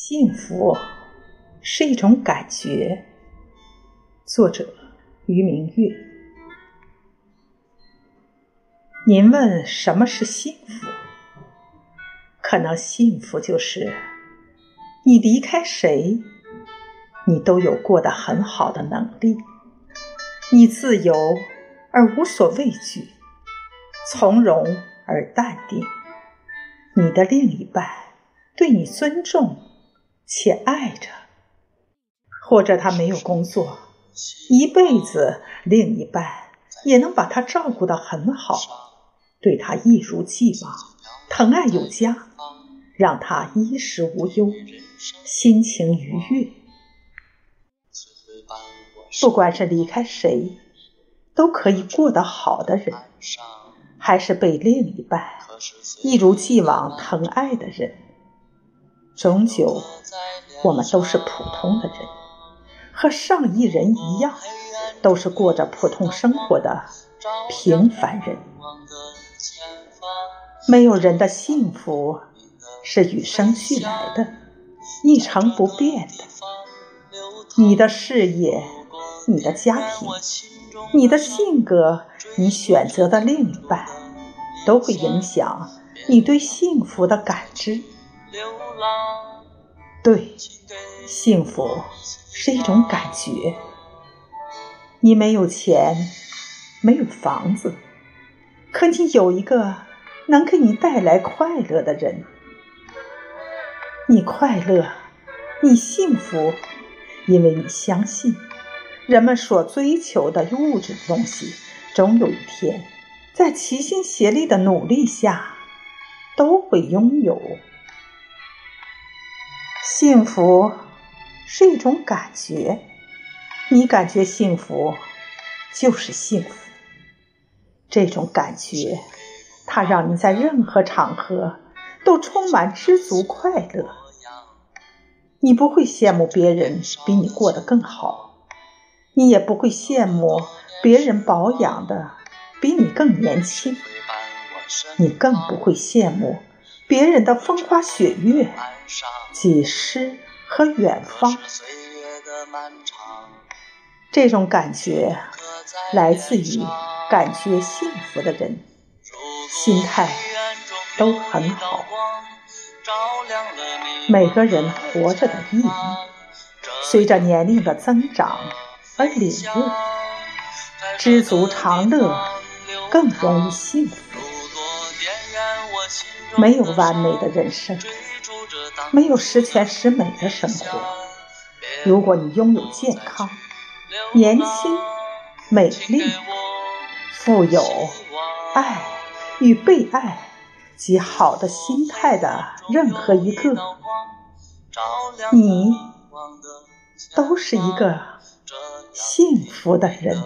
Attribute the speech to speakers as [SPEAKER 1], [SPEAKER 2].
[SPEAKER 1] 幸福是一种感觉。作者：于明月。您问什么是幸福？可能幸福就是你离开谁，你都有过得很好的能力，你自由而无所畏惧，从容而淡定。你的另一半对你尊重。且爱着，或者他没有工作，一辈子另一半也能把他照顾得很好，对他一如既往，疼爱有加，让他衣食无忧，心情愉悦。不管是离开谁，都可以过得好的人，还是被另一半一如既往疼爱的人。终究，我们都是普通的人，和上亿人一样，都是过着普通生活的平凡人。没有人的幸福是与生俱来的，一成不变的。你的事业、你的家庭、你的性格、你选择的另一半，都会影响你对幸福的感知。对，幸福是一种感觉。你没有钱，没有房子，可你有一个能给你带来快乐的人。你快乐，你幸福，因为你相信，人们所追求的物质东西，总有一天，在齐心协力的努力下，都会拥有。幸福是一种感觉，你感觉幸福就是幸福。这种感觉，它让你在任何场合都充满知足快乐。你不会羡慕别人比你过得更好，你也不会羡慕别人保养的比你更年轻，你更不会羡慕别人的风花雪月。几诗和远方，这种感觉来自于感觉幸福的人，心态都很好。每个人活着的意义，随着年龄的增长而领悟。知足常乐，更容易幸福。没有完美的人生。没有十全十美的生活。如果你拥有健康、年轻、美丽、富有、爱与被爱及好的心态的任何一个，你都是一个幸福的人。